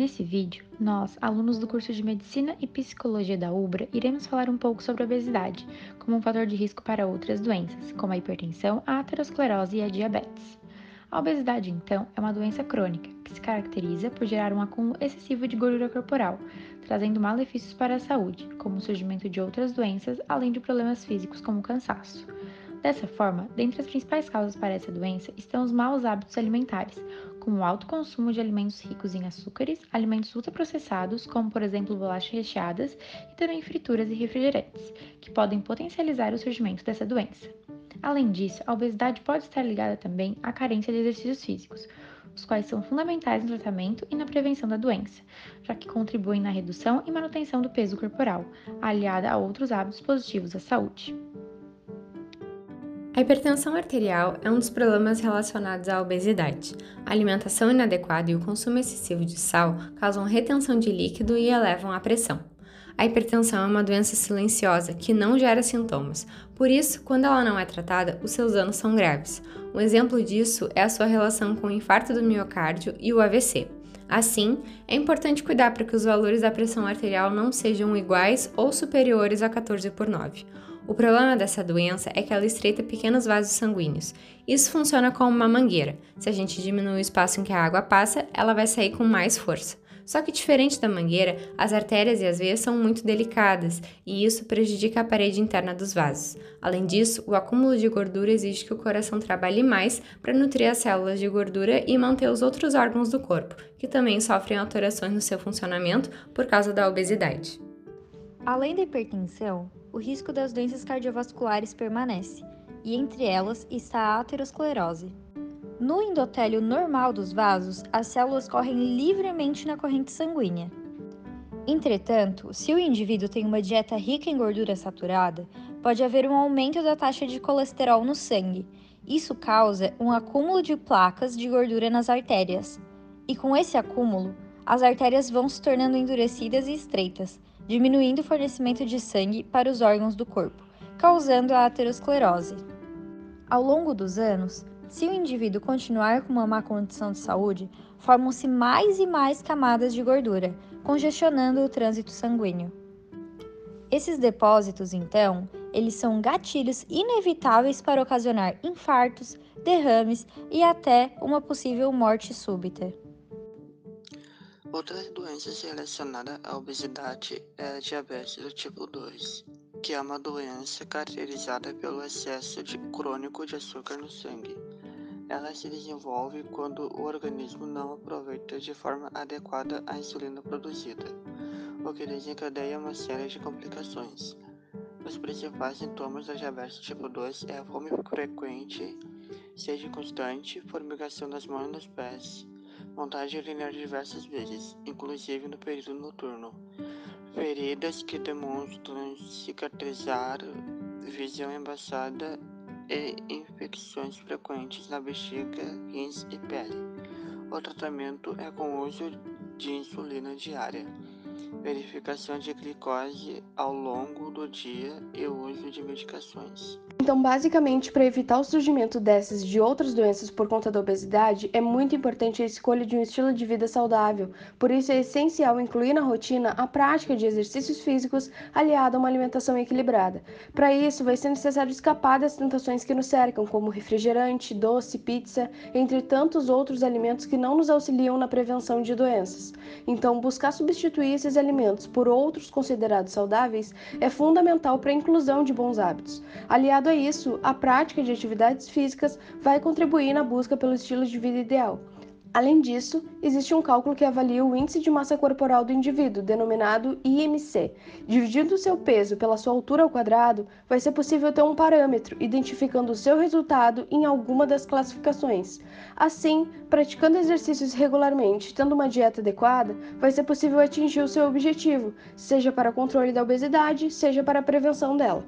Nesse vídeo, nós, alunos do curso de Medicina e Psicologia da UBRA, iremos falar um pouco sobre a obesidade, como um fator de risco para outras doenças, como a hipertensão, a aterosclerose e a diabetes. A obesidade, então, é uma doença crônica que se caracteriza por gerar um acúmulo excessivo de gordura corporal, trazendo malefícios para a saúde, como o surgimento de outras doenças, além de problemas físicos como cansaço. Dessa forma, dentre as principais causas para essa doença estão os maus hábitos alimentares, como o alto consumo de alimentos ricos em açúcares, alimentos ultraprocessados, como por exemplo bolachas recheadas, e também frituras e refrigerantes, que podem potencializar o surgimento dessa doença. Além disso, a obesidade pode estar ligada também à carência de exercícios físicos, os quais são fundamentais no tratamento e na prevenção da doença, já que contribuem na redução e manutenção do peso corporal, aliada a outros hábitos positivos à saúde. A hipertensão arterial é um dos problemas relacionados à obesidade. A alimentação inadequada e o consumo excessivo de sal causam retenção de líquido e elevam a pressão. A hipertensão é uma doença silenciosa que não gera sintomas, por isso, quando ela não é tratada, os seus danos são graves. Um exemplo disso é a sua relação com o infarto do miocárdio e o AVC. Assim, é importante cuidar para que os valores da pressão arterial não sejam iguais ou superiores a 14 por 9. O problema dessa doença é que ela estreita pequenos vasos sanguíneos. Isso funciona como uma mangueira. Se a gente diminui o espaço em que a água passa, ela vai sair com mais força. Só que diferente da mangueira, as artérias e as veias são muito delicadas e isso prejudica a parede interna dos vasos. Além disso, o acúmulo de gordura exige que o coração trabalhe mais para nutrir as células de gordura e manter os outros órgãos do corpo, que também sofrem alterações no seu funcionamento por causa da obesidade. Além da hipertensão, o risco das doenças cardiovasculares permanece, e entre elas está a aterosclerose. No endotélio normal dos vasos, as células correm livremente na corrente sanguínea. Entretanto, se o indivíduo tem uma dieta rica em gordura saturada, pode haver um aumento da taxa de colesterol no sangue. Isso causa um acúmulo de placas de gordura nas artérias. E com esse acúmulo, as artérias vão se tornando endurecidas e estreitas, diminuindo o fornecimento de sangue para os órgãos do corpo, causando a aterosclerose. Ao longo dos anos, se o indivíduo continuar com uma má condição de saúde, formam-se mais e mais camadas de gordura, congestionando o trânsito sanguíneo. Esses depósitos, então, eles são gatilhos inevitáveis para ocasionar infartos, derrames e até uma possível morte súbita. Outras doenças relacionadas à obesidade é a diabetes do tipo 2, que é uma doença caracterizada pelo excesso de crônico de açúcar no sangue. Ela se desenvolve quando o organismo não aproveita de forma adequada a insulina produzida, o que desencadeia uma série de complicações. Os principais sintomas da diabetes tipo 2 é a fome frequente, sede constante, formigação das mãos e dos pés, vontade de urinar diversas vezes, inclusive no período noturno. Feridas que demonstram cicatrizar, visão embaçada e infecções frequentes na bexiga, rins e pele. O tratamento é com uso de insulina diária, verificação de glicose ao longo do dia e uso de medicações. Então, basicamente, para evitar o surgimento dessas e de outras doenças por conta da obesidade, é muito importante a escolha de um estilo de vida saudável. Por isso, é essencial incluir na rotina a prática de exercícios físicos aliada a uma alimentação equilibrada. Para isso, vai ser necessário escapar das tentações que nos cercam, como refrigerante, doce, pizza, entre tantos outros alimentos que não nos auxiliam na prevenção de doenças. Então, buscar substituir esses alimentos por outros considerados saudáveis é fundamental para a inclusão de bons hábitos. Aliado a isso, a prática de atividades físicas vai contribuir na busca pelo estilo de vida ideal. Além disso, existe um cálculo que avalia o índice de massa corporal do indivíduo, denominado IMC. Dividindo o seu peso pela sua altura ao quadrado, vai ser possível ter um parâmetro, identificando o seu resultado em alguma das classificações. Assim, praticando exercícios regularmente, tendo uma dieta adequada, vai ser possível atingir o seu objetivo, seja para controle da obesidade, seja para a prevenção dela.